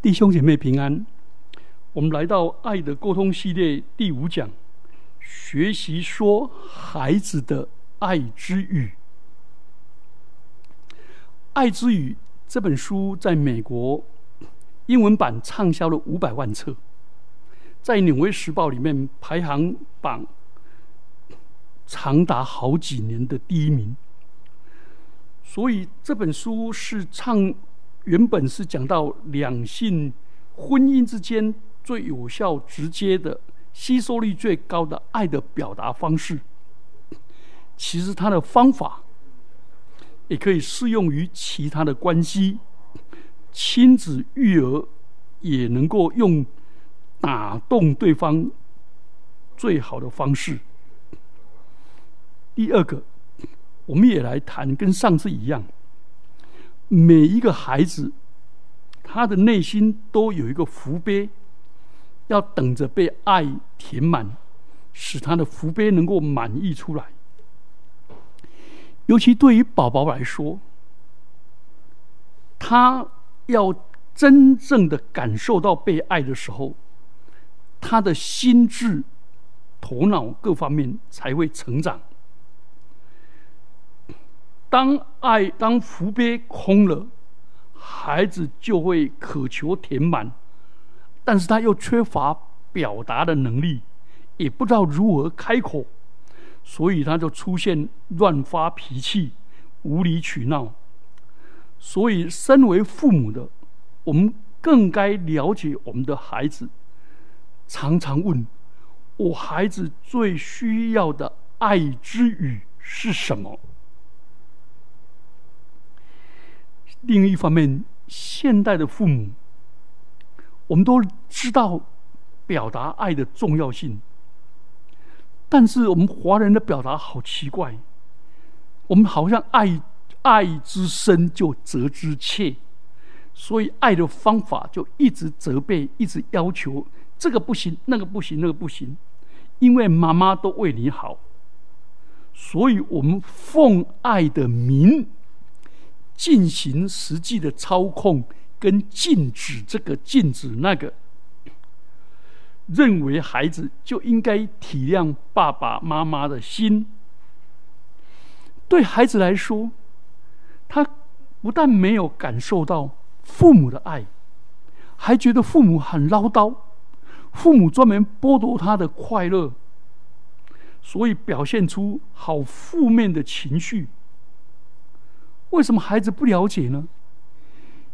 弟兄姐妹平安，我们来到爱的沟通系列第五讲，学习说孩子的爱之语。爱之语这本书在美国英文版畅销了五百万册，在纽约时报里面排行榜长达好几年的第一名。所以这本书是唱。原本是讲到两性婚姻之间最有效、直接的、吸收率最高的爱的表达方式。其实它的方法也可以适用于其他的关系，亲子育儿也能够用打动对方最好的方式。第二个，我们也来谈，跟上次一样。每一个孩子，他的内心都有一个福杯，要等着被爱填满，使他的福杯能够满溢出来。尤其对于宝宝来说，他要真正的感受到被爱的时候，他的心智、头脑各方面才会成长。当爱当福杯空了，孩子就会渴求填满，但是他又缺乏表达的能力，也不知道如何开口，所以他就出现乱发脾气、无理取闹。所以，身为父母的，我们更该了解我们的孩子，常常问我孩子最需要的爱之语是什么。另一方面，现代的父母，我们都知道表达爱的重要性，但是我们华人的表达好奇怪，我们好像爱爱之深就责之切，所以爱的方法就一直责备，一直要求这个不行，那个不行，那个不行，因为妈妈都为你好，所以我们奉爱的名。进行实际的操控跟禁止这个禁止那个，认为孩子就应该体谅爸爸妈妈的心。对孩子来说，他不但没有感受到父母的爱，还觉得父母很唠叨，父母专门剥夺他的快乐，所以表现出好负面的情绪。为什么孩子不了解呢？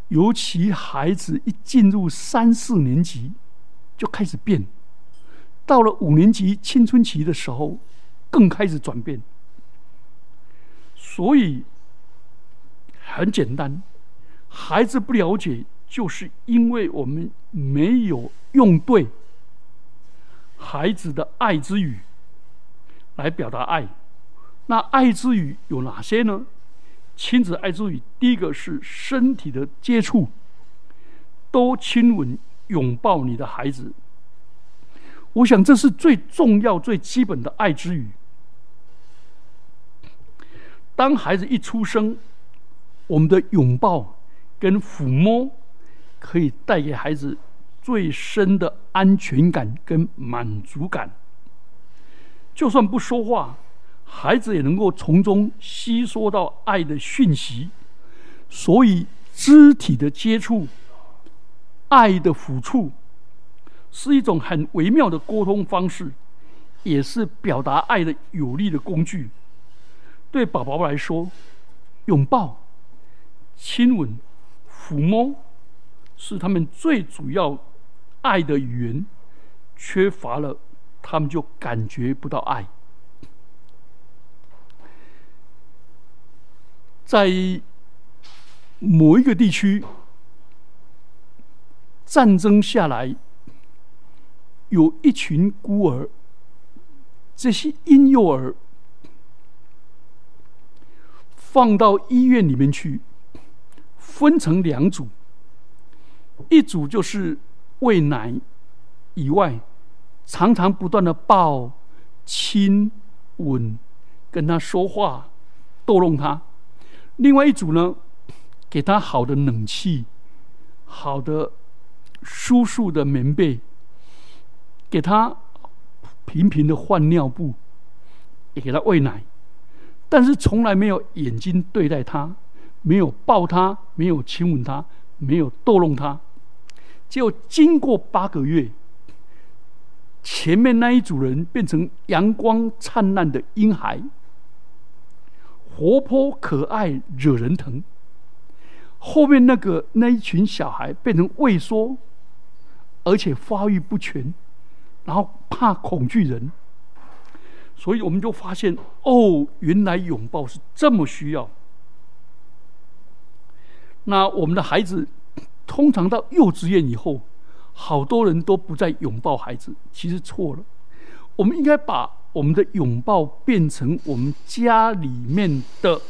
尤其孩子一进入三四年级，就开始变；到了五年级青春期的时候，更开始转变。所以很简单，孩子不了解，就是因为我们没有用对孩子的爱之语来表达爱。那爱之语有哪些呢？亲子爱之语，第一个是身体的接触，多亲吻、拥抱你的孩子。我想这是最重要、最基本的爱之语。当孩子一出生，我们的拥抱跟抚摸，可以带给孩子最深的安全感跟满足感。就算不说话。孩子也能够从中吸收到爱的讯息，所以肢体的接触、爱的抚触，是一种很微妙的沟通方式，也是表达爱的有力的工具。对宝宝来说，拥抱、亲吻、抚摸，是他们最主要爱的语言。缺乏了，他们就感觉不到爱。在某一个地区，战争下来，有一群孤儿，这些婴幼儿放到医院里面去，分成两组，一组就是喂奶以外，常常不断的抱、亲、吻，跟他说话，逗弄他。另外一组呢，给他好的冷气、好的舒适的棉被，给他频频的换尿布，也给他喂奶，但是从来没有眼睛对待他，没有抱他，没有亲吻他，没有逗弄他。结果经过八个月，前面那一组人变成阳光灿烂的婴孩，活泼可爱，惹人疼。后面那个那一群小孩变成畏缩，而且发育不全，然后怕恐惧人，所以我们就发现哦，原来拥抱是这么需要。那我们的孩子通常到幼稚园以后，好多人都不再拥抱孩子，其实错了。我们应该把我们的拥抱变成我们家里面的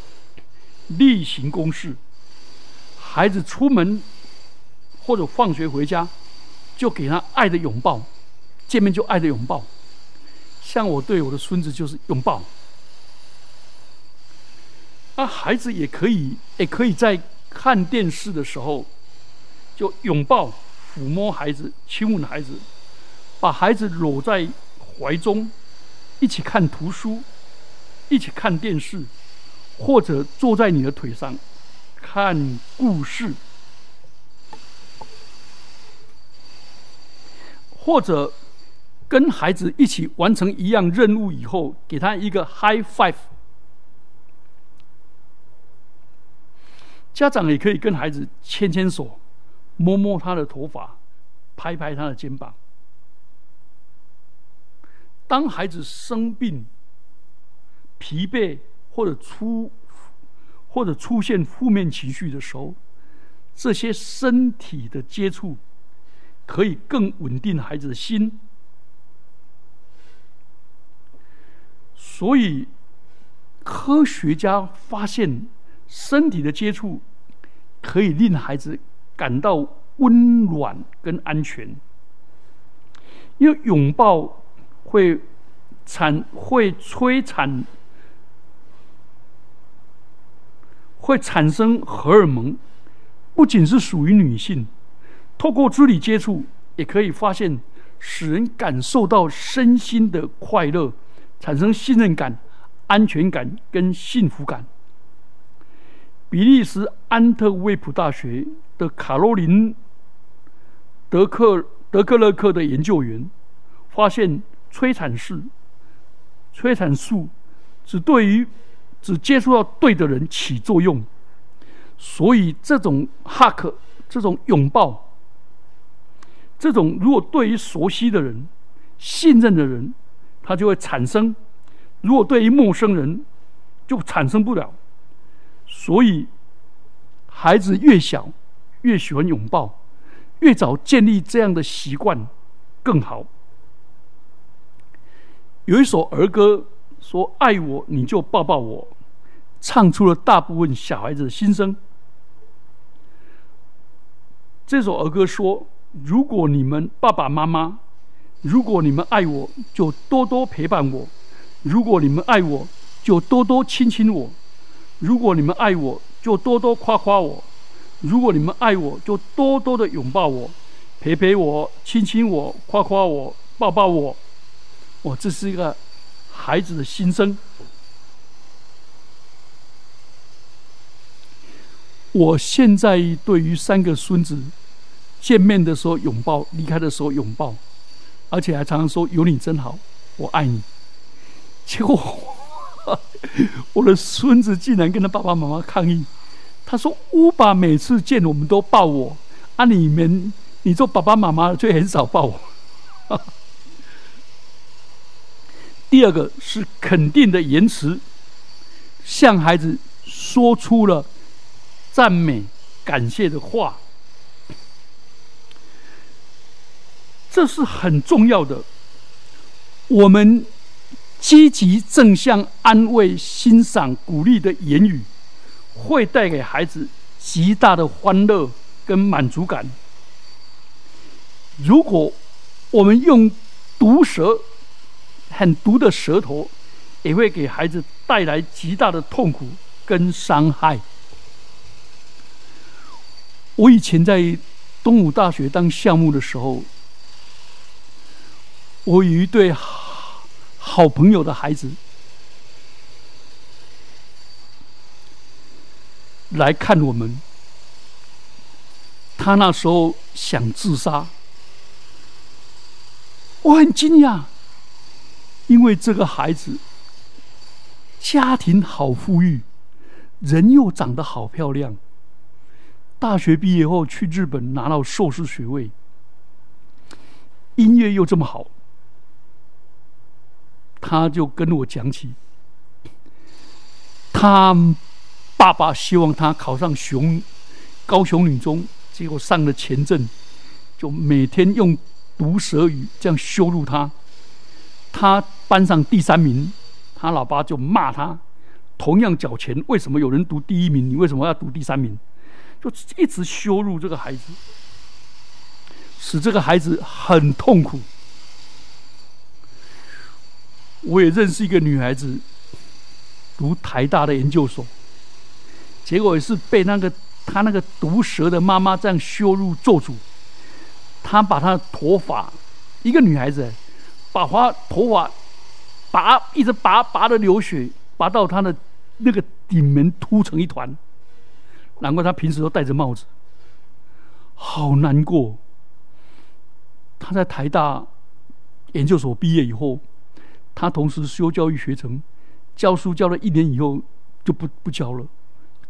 例行公事。孩子出门或者放学回家，就给他爱的拥抱，见面就爱的拥抱。像我对我的孙子就是拥抱。那孩子也可以，也可以在看电视的时候，就拥抱、抚摸孩子、亲吻孩子，把孩子搂在怀中，一起看图书，一起看电视，或者坐在你的腿上。看故事，或者跟孩子一起完成一样任务以后，给他一个 high five。家长也可以跟孩子牵牵手，摸摸他的头发，拍拍他的肩膀。当孩子生病、疲惫或者出。或者出现负面情绪的时候，这些身体的接触可以更稳定孩子的心。所以，科学家发现，身体的接触可以令孩子感到温暖跟安全，因为拥抱会产会催产。会产生荷尔蒙，不仅是属于女性，透过肢体接触也可以发现，使人感受到身心的快乐，产生信任感、安全感跟幸福感。比利时安特卫普大学的卡洛琳·德克德克勒克的研究员发现，催产素催产素只对于只接触到对的人起作用，所以这种 hug 这种拥抱，这种如果对于熟悉的人、信任的人，他就会产生；如果对于陌生人，就产生不了。所以，孩子越小越喜欢拥抱，越早建立这样的习惯更好。有一首儿歌说：“爱我，你就抱抱我。”唱出了大部分小孩子的心声。这首儿歌说：“如果你们爸爸妈妈，如果你们爱我，就多多陪伴我；如果你们爱我，就多多亲亲我；如果你们爱我，就多多夸夸我；如果你们爱我，就多多的拥抱我、陪陪我、亲亲我、夸夸我、抱抱我。”我这是一个孩子的心声。我现在对于三个孙子见面的时候拥抱，离开的时候拥抱，而且还常常说“有你真好，我爱你”。结果我的孙子竟然跟他爸爸妈妈抗议，他说：“乌爸每次见我们都抱我，啊，你们你做爸爸妈妈却很少抱我。”第二个是肯定的言辞，向孩子说出了。赞美、感谢的话，这是很重要的。我们积极、正向、安慰、欣赏、鼓励的言语，会带给孩子极大的欢乐跟满足感。如果我们用毒舌、很毒的舌头，也会给孩子带来极大的痛苦跟伤害。我以前在东吴大学当项目的时候，我有一对好朋友的孩子来看我们，他那时候想自杀，我很惊讶，因为这个孩子家庭好富裕，人又长得好漂亮。大学毕业后去日本拿到硕士学位，音乐又这么好，他就跟我讲起，他爸爸希望他考上雄高雄女中，结果上了前阵，就每天用毒舌语这样羞辱他，他班上第三名，他老爸就骂他，同样缴钱，为什么有人读第一名，你为什么要读第三名？就一直羞辱这个孩子，使这个孩子很痛苦。我也认识一个女孩子，读台大的研究所，结果也是被那个她那个毒舌的妈妈这样羞辱做主。她把她的头发，一个女孩子，把发头发拔，一直拔拔的流血，拔到他的那个顶门凸成一团。难怪他平时都戴着帽子，好难过。他在台大研究所毕业以后，他同时修教育学程，教书教了一年以后就不不教了，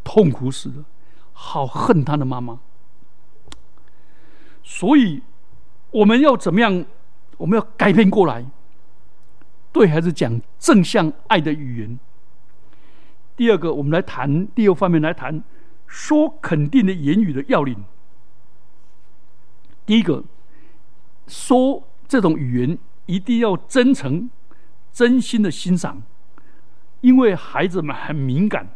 痛苦死了，好恨他的妈妈。所以我们要怎么样？我们要改变过来，对孩子讲正向爱的语言。第二个，我们来谈第二方面来谈。说肯定的言语的要领，第一个，说这种语言一定要真诚、真心的欣赏，因为孩子们很敏感，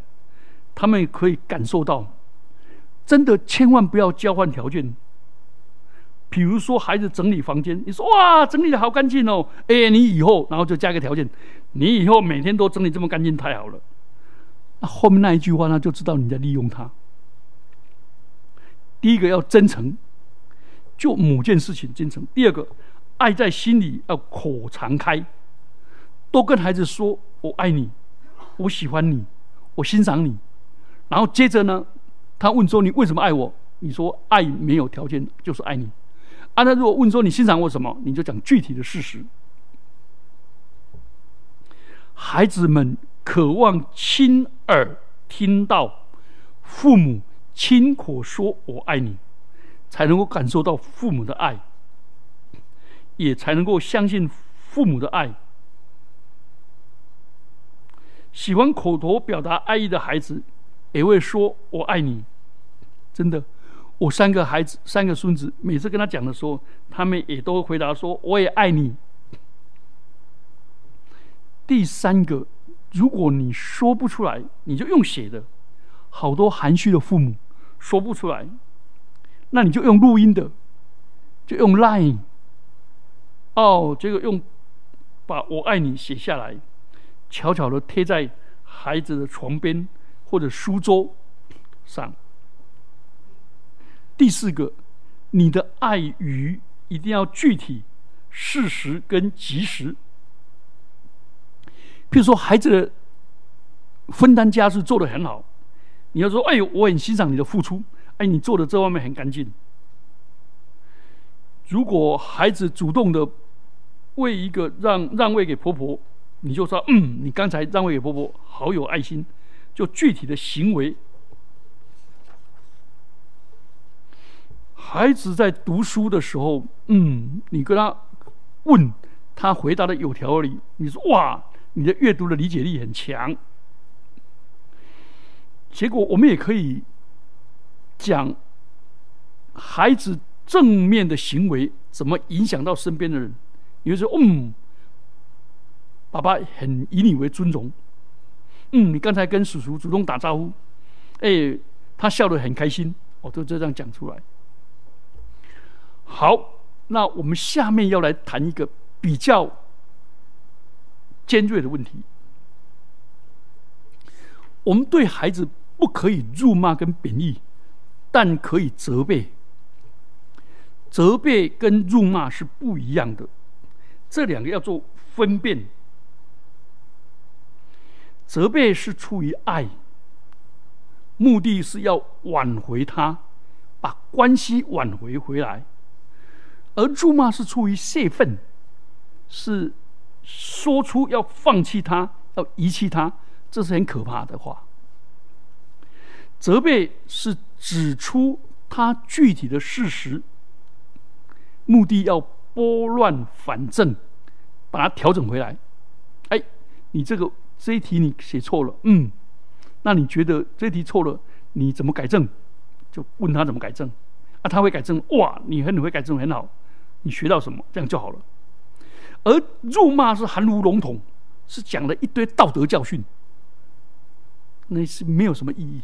他们可以感受到。真的千万不要交换条件。比如说，孩子整理房间，你说哇，整理的好干净哦，哎，你以后，然后就加个条件，你以后每天都整理这么干净，太好了。那后面那一句话，他就知道你在利用他。第一个要真诚，就某件事情真诚。第二个，爱在心里要口常开，多跟孩子说“我爱你，我喜欢你，我欣赏你”。然后接着呢，他问说：“你为什么爱我？”你说：“爱没有条件，就是爱你。”啊，他如果问说：“你欣赏我什么？”你就讲具体的事实。孩子们渴望亲耳听到父母。亲口说“我爱你”，才能够感受到父母的爱，也才能够相信父母的爱。喜欢口头表达爱意的孩子，也会说“我爱你”。真的，我三个孩子、三个孙子，每次跟他讲的时候，他们也都回答说“我也爱你”。第三个，如果你说不出来，你就用写的。好多含蓄的父母。说不出来，那你就用录音的，就用 Line。哦，这个用把我爱你写下来，悄悄的贴在孩子的床边或者书桌上。第四个，你的爱语一定要具体、事实跟及时。譬如说，孩子的分担家事做得很好。你要说：“哎呦，我很欣赏你的付出，哎，你做的这方面很干净。”如果孩子主动的为一个让让位给婆婆，你就说：“嗯，你刚才让位给婆婆，好有爱心。”就具体的行为。孩子在读书的时候，嗯，你跟他问他回答的有条理，你说：“哇，你的阅读的理解力很强。”结果，我们也可以讲孩子正面的行为怎么影响到身边的人。比如说，嗯，爸爸很以你为尊荣。嗯，你刚才跟叔叔主动打招呼，哎，他笑得很开心。我都这样讲出来。好，那我们下面要来谈一个比较尖锐的问题。我们对孩子不可以辱骂跟贬义，但可以责备。责备跟辱骂是不一样的，这两个要做分辨。责备是出于爱，目的是要挽回他，把关系挽回回来；而咒骂是出于泄愤，是说出要放弃他、要遗弃他，这是很可怕的话。责备是指出他具体的事实，目的要拨乱反正，把它调整回来。哎，你这个。这一题你写错了，嗯，那你觉得这题错了，你怎么改正？就问他怎么改正，啊，他会改正，哇，你很你会改正很好，你学到什么，这样就好了。而辱骂是含糊笼统，是讲了一堆道德教训，那是没有什么意义。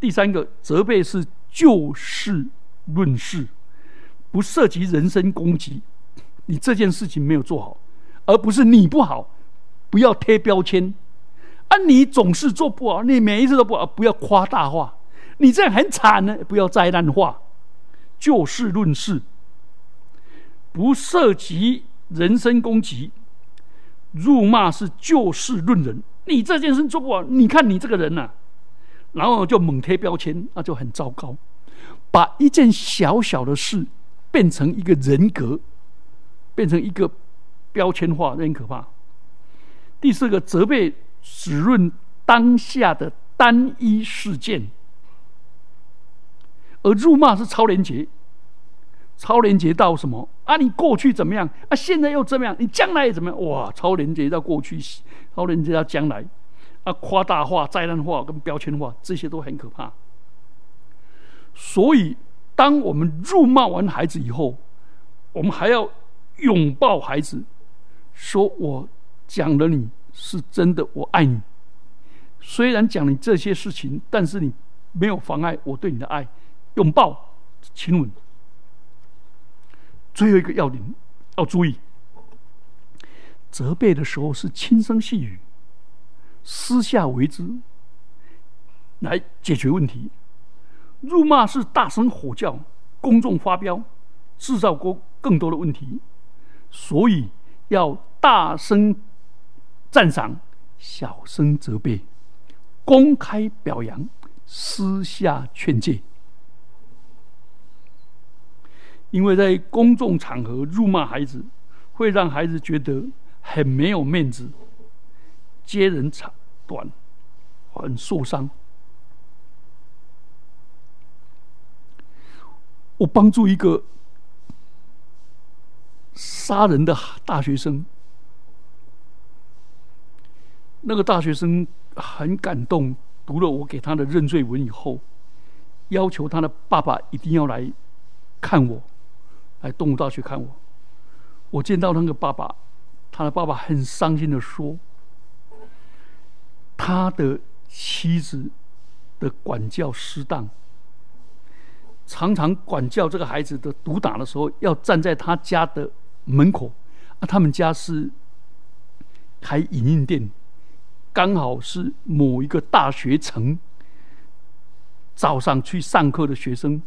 第三个责备是就事论事，不涉及人身攻击，你这件事情没有做好，而不是你不好。不要贴标签，啊！你总是做不好，你每一次都不好，不要夸大化，你这样很惨呢。不要灾难化，就事论事，不涉及人身攻击，辱骂是就事论人。你这件事做不好，你看你这个人呐，然后就猛贴标签，那就很糟糕。把一件小小的事变成一个人格，变成一个标签化，那很可怕。第四个责备只论当下的单一事件，而辱骂是超连结，超连结到什么啊？你过去怎么样啊？现在又怎么样？你将来怎么样？哇！超连接到过去，超连接到将来，啊，夸大化、灾难化跟标签化，这些都很可怕。所以，当我们辱骂完孩子以后，我们还要拥抱孩子，说我。讲了你是真的，我爱你。虽然讲你这些事情，但是你没有妨碍我对你的爱。拥抱、亲吻。最后一个要点要注意：责备的时候是轻声细语，私下为之，来解决问题；辱骂是大声吼叫，公众发飙，制造过更多的问题。所以要大声。赞赏，小声责备，公开表扬，私下劝诫。因为在公众场合辱骂孩子，会让孩子觉得很没有面子，接人长短，很受伤。我帮助一个杀人的大学生。那个大学生很感动，读了我给他的认罪文以后，要求他的爸爸一定要来看我，来动物大学看我。我见到那个爸爸，他的爸爸很伤心的说，他的妻子的管教失当，常常管教这个孩子的毒打的时候，要站在他家的门口。啊，他们家是开影印店。刚好是某一个大学城，早上去上课的学生，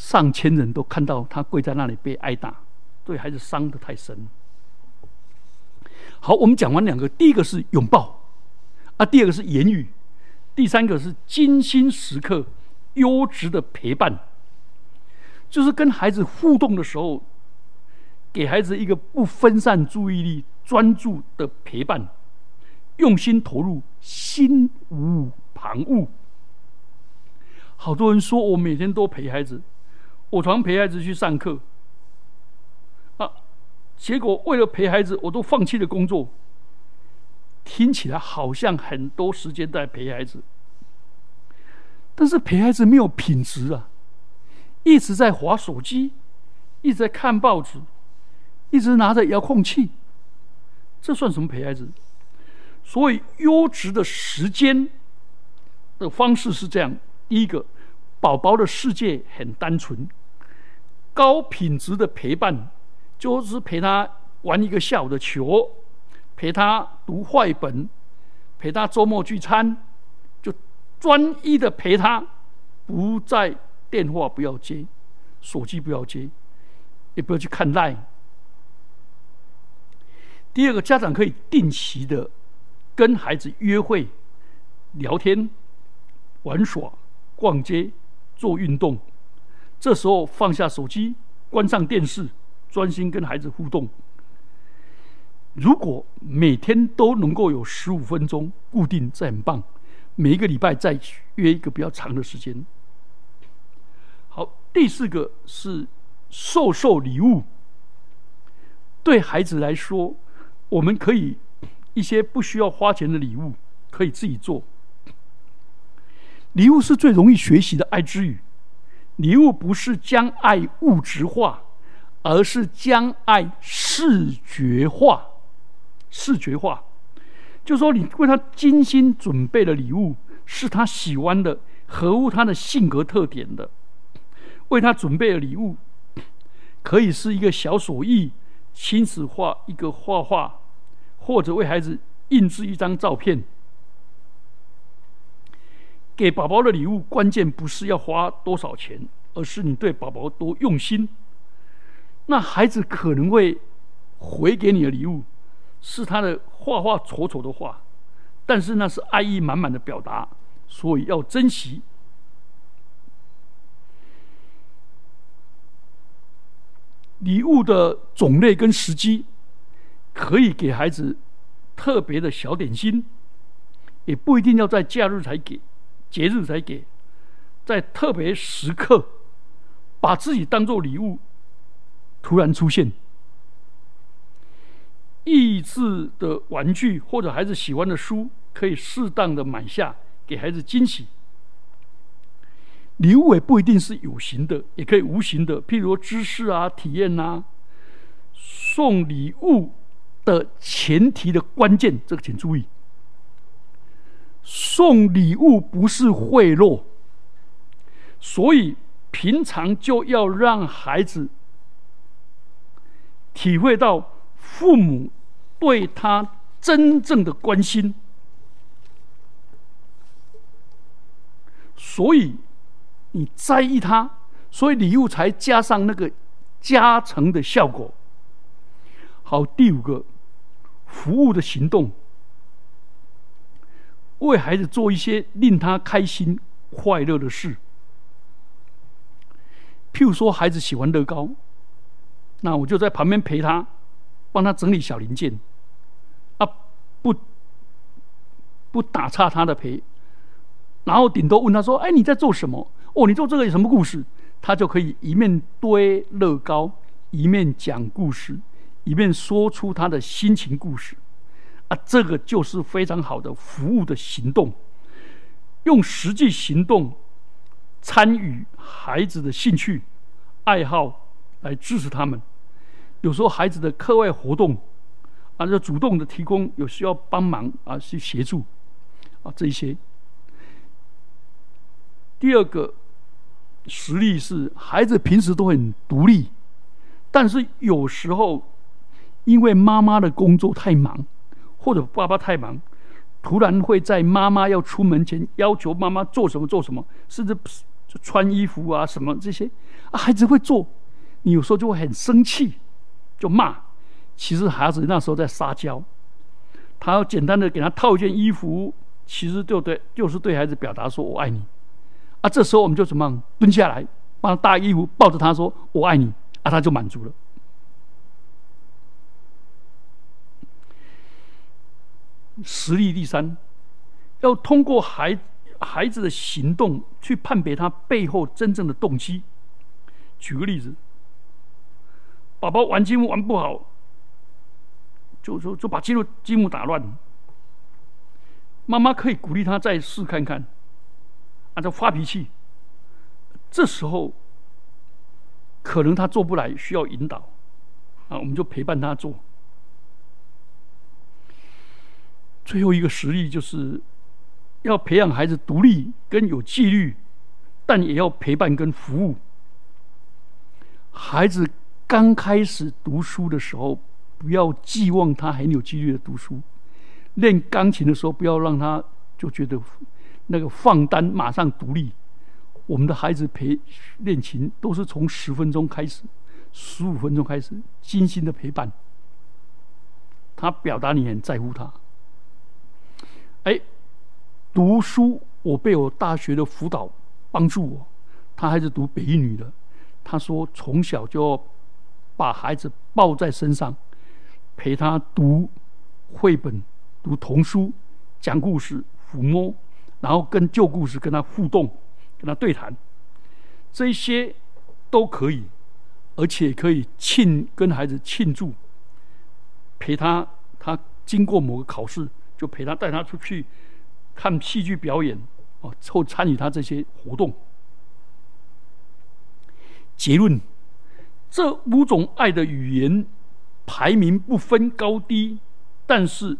上千人都看到他跪在那里被挨打，对孩子伤的太深。好，我们讲完两个，第一个是拥抱，啊，第二个是言语，第三个是精心时刻、优质的陪伴，就是跟孩子互动的时候，给孩子一个不分散注意力、专注的陪伴。用心投入，心无旁骛。好多人说我每天都陪孩子，我常陪孩子去上课，啊，结果为了陪孩子，我都放弃了工作。听起来好像很多时间在陪孩子，但是陪孩子没有品质啊！一直在划手机，一直在看报纸，一直拿着遥控器，这算什么陪孩子？所以，优质的时间的方式是这样：第一个，宝宝的世界很单纯，高品质的陪伴就是陪他玩一个下午的球，陪他读坏本，陪他周末聚餐，就专一的陪他，不在电话不要接，手机不要接，也不要去看赖。第二个，家长可以定期的跟孩子约会、聊天、玩耍、逛街、做运动。这时候放下手机，关上电视，专心跟孩子互动。如果每天都能够有十五分钟固定，这很棒。每一个礼拜再约一个比较长的时间。好，第四个是授受礼物。对孩子来说，我们可以一些不需要花钱的礼物可以自己做。礼物是最容易学习的爱之语。礼物不是将爱物质化，而是将爱视觉化。视觉化，就说你为他精心准备的礼物是他喜欢的，合乎他的性格特点的。为他准备的礼物，可以是一个小手艺，亲自画一个画画，或者为孩子印制一张照片。给宝宝的礼物，关键不是要花多少钱，而是你对宝宝多用心。那孩子可能会回给你的礼物。是他的画画丑丑的画，但是那是爱意满满的表达，所以要珍惜。礼物的种类跟时机，可以给孩子特别的小点心，也不一定要在假日才给，节日才给，在特别时刻，把自己当做礼物，突然出现。益智的玩具或者孩子喜欢的书，可以适当的买下，给孩子惊喜。礼物也不一定是有形的，也可以无形的，譬如知识啊、体验呐。送礼物的前提的关键，这个请注意：送礼物不是贿赂，所以平常就要让孩子体会到父母。对他真正的关心，所以你在意他，所以礼物才加上那个加成的效果。好，第五个，服务的行动，为孩子做一些令他开心、快乐的事。譬如说，孩子喜欢乐高，那我就在旁边陪他，帮他整理小零件。啊不不打岔他的陪，然后顶多问他说：“哎，你在做什么？哦，你做这个有什么故事？”他就可以一面堆乐高，一面讲故事，一面说出他的心情故事。啊，这个就是非常好的服务的行动，用实际行动参与孩子的兴趣爱好来支持他们。有时候孩子的课外活动。啊，就主动的提供有需要帮忙啊，去协助啊，这一些。第二个实例是，孩子平时都很独立，但是有时候因为妈妈的工作太忙，或者爸爸太忙，突然会在妈妈要出门前要求妈妈做什么做什么，甚至穿衣服啊什么这些，啊，孩子会做，你有时候就会很生气，就骂。其实孩子那时候在撒娇，他要简单的给他套一件衣服，其实就对，就是对孩子表达说“我爱你”。啊，这时候我们就怎么蹲下来，帮他搭衣服，抱着他说“我爱你”，啊，他就满足了。实力第三，要通过孩孩子的行动去判别他背后真正的动机。举个例子，宝宝玩积木玩不好。就就就把积木积木打乱，妈妈可以鼓励他再试看看，啊，就发脾气。这时候可能他做不来，需要引导，啊，我们就陪伴他做。最后一个实例就是要培养孩子独立跟有纪律，但也要陪伴跟服务。孩子刚开始读书的时候。不要寄望他很有纪律的读书，练钢琴的时候不要让他就觉得那个放单马上独立。我们的孩子陪练琴都是从十分钟开始，十五分钟开始，精心的陪伴。他表达你很在乎他。哎，读书，我被我大学的辅导帮助我。他还是读北一女的，他说从小就把孩子抱在身上，陪他读绘本、读童书、讲故事、抚摸，然后跟旧故事跟他互动、跟他对谈，这些都可以，而且可以庆跟孩子庆祝，陪他。他经过某个考试，就陪他带他出去看戏剧表演，哦，后参与他这些活动。结论：这五种爱的语言排名不分高低，但是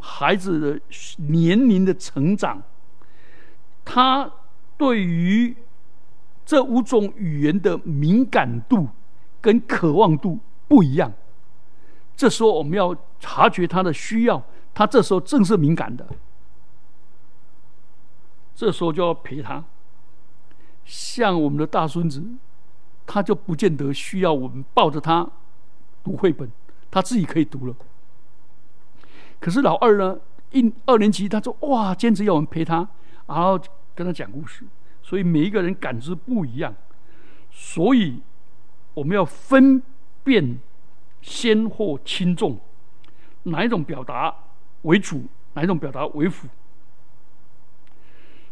孩子的年龄的成长，他对于这五种语言的敏感度跟渴望度不一样。这时候我们要察觉他的需要，他这时候正是敏感的，这时候就要陪他。像我们的大孙子，他就不见得需要我们抱着他读绘本，他自己可以读了。可是老二呢，一二年级，他说哇，坚持要我们陪他，然后跟他讲故事。所以每一个人感知不一样，所以我们要分辨。先或轻重，哪一种表达为主，哪一种表达为辅？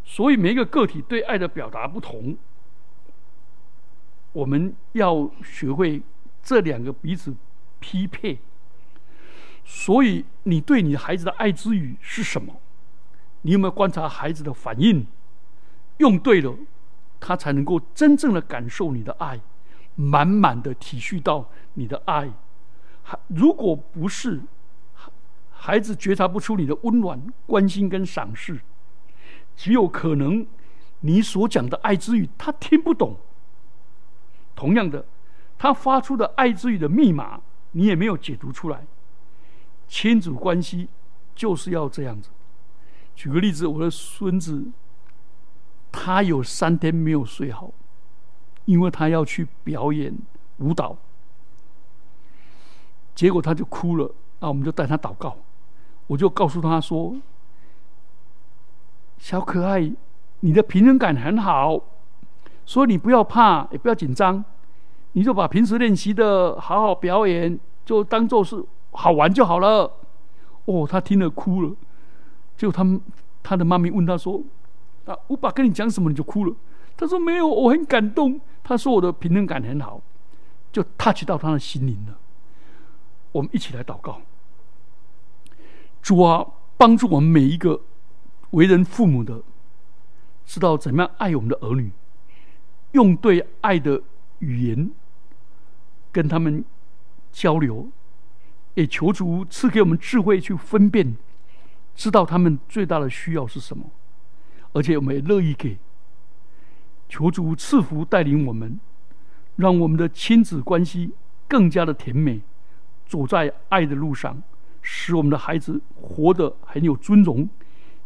所以每一个个体对爱的表达不同，我们要学会这两个彼此匹配。所以，你对你孩子的爱之语是什么？你有没有观察孩子的反应？用对了，他才能够真正的感受你的爱，满满的体恤到你的爱。如果不是孩子觉察不出你的温暖、关心跟赏识，极有可能你所讲的爱之语他听不懂。同样的，他发出的爱之语的密码你也没有解读出来。亲子关系就是要这样子。举个例子，我的孙子他有三天没有睡好，因为他要去表演舞蹈。结果他就哭了，那，我们就带他祷告，我就告诉他说：“小可爱，你的平衡感很好，所以你不要怕，也不要紧张，你就把平时练习的好好表演，就当做是好玩就好了。”哦，他听了哭了，就他们他的妈咪问他说：“啊，我爸跟你讲什么你就哭了？”他说：“没有，我很感动。”他说：“我的平衡感很好，就 touch 到他的心灵了。”我们一起来祷告，主啊，帮助我们每一个为人父母的，知道怎么样爱我们的儿女，用对爱的语言跟他们交流，也求主赐给我们智慧去分辨，知道他们最大的需要是什么，而且我们也乐意给。求主赐福带领我们，让我们的亲子关系更加的甜美。走在爱的路上，使我们的孩子活得很有尊荣，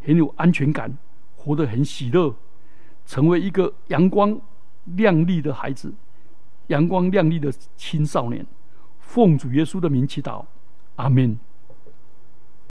很有安全感，活得很喜乐，成为一个阳光亮丽的孩子，阳光亮丽的青少年。奉主耶稣的名祈祷，阿门。